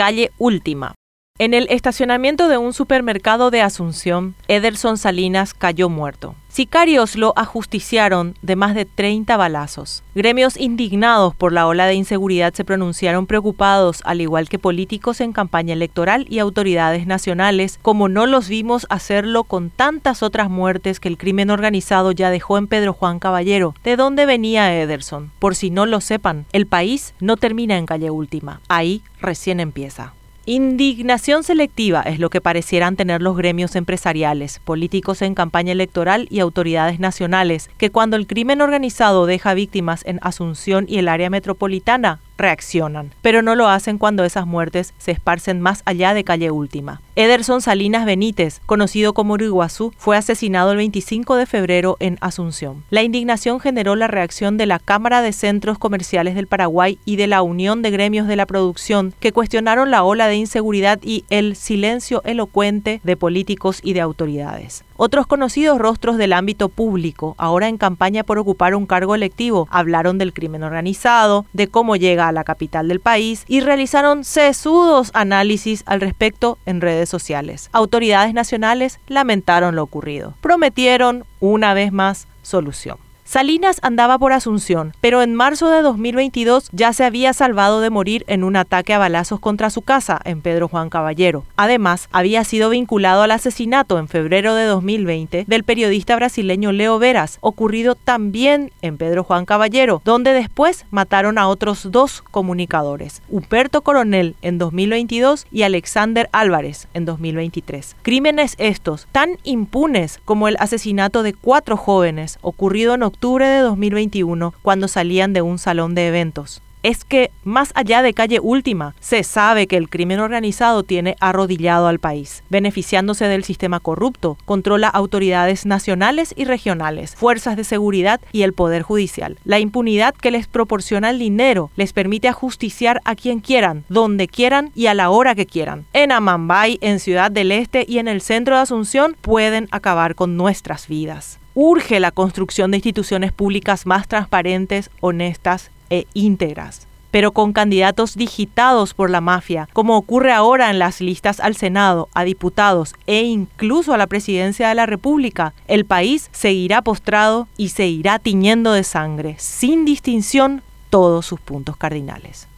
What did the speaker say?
Calle Última. En el estacionamiento de un supermercado de Asunción, Ederson Salinas cayó muerto. Sicarios lo ajusticiaron de más de 30 balazos. Gremios indignados por la ola de inseguridad se pronunciaron preocupados, al igual que políticos en campaña electoral y autoridades nacionales, como no los vimos hacerlo con tantas otras muertes que el crimen organizado ya dejó en Pedro Juan Caballero. ¿De dónde venía Ederson? Por si no lo sepan, el país no termina en calle última. Ahí recién empieza. Indignación selectiva es lo que parecieran tener los gremios empresariales, políticos en campaña electoral y autoridades nacionales, que cuando el crimen organizado deja víctimas en Asunción y el área metropolitana, reaccionan, pero no lo hacen cuando esas muertes se esparcen más allá de calle última. Ederson Salinas Benítez, conocido como Uruguazú, fue asesinado el 25 de febrero en Asunción. La indignación generó la reacción de la Cámara de Centros Comerciales del Paraguay y de la Unión de Gremios de la Producción, que cuestionaron la ola de inseguridad y el silencio elocuente de políticos y de autoridades. Otros conocidos rostros del ámbito público, ahora en campaña por ocupar un cargo electivo, hablaron del crimen organizado, de cómo llega la capital del país y realizaron sesudos análisis al respecto en redes sociales. Autoridades nacionales lamentaron lo ocurrido. Prometieron, una vez más, solución. Salinas andaba por Asunción, pero en marzo de 2022 ya se había salvado de morir en un ataque a balazos contra su casa en Pedro Juan Caballero. Además, había sido vinculado al asesinato en febrero de 2020 del periodista brasileño Leo Veras, ocurrido también en Pedro Juan Caballero, donde después mataron a otros dos comunicadores, Huberto Coronel en 2022 y Alexander Álvarez en 2023. Crímenes estos tan impunes como el asesinato de cuatro jóvenes ocurrido en octubre octubre de 2021 cuando salían de un salón de eventos es que, más allá de calle última, se sabe que el crimen organizado tiene arrodillado al país, beneficiándose del sistema corrupto, controla autoridades nacionales y regionales, fuerzas de seguridad y el poder judicial. La impunidad que les proporciona el dinero les permite ajusticiar a quien quieran, donde quieran y a la hora que quieran. En Amambay, en Ciudad del Este y en el centro de Asunción pueden acabar con nuestras vidas urge la construcción de instituciones públicas más transparentes, honestas e íntegras. Pero con candidatos digitados por la mafia, como ocurre ahora en las listas al Senado, a diputados e incluso a la presidencia de la República, el país seguirá postrado y se irá tiñendo de sangre, sin distinción, todos sus puntos cardinales.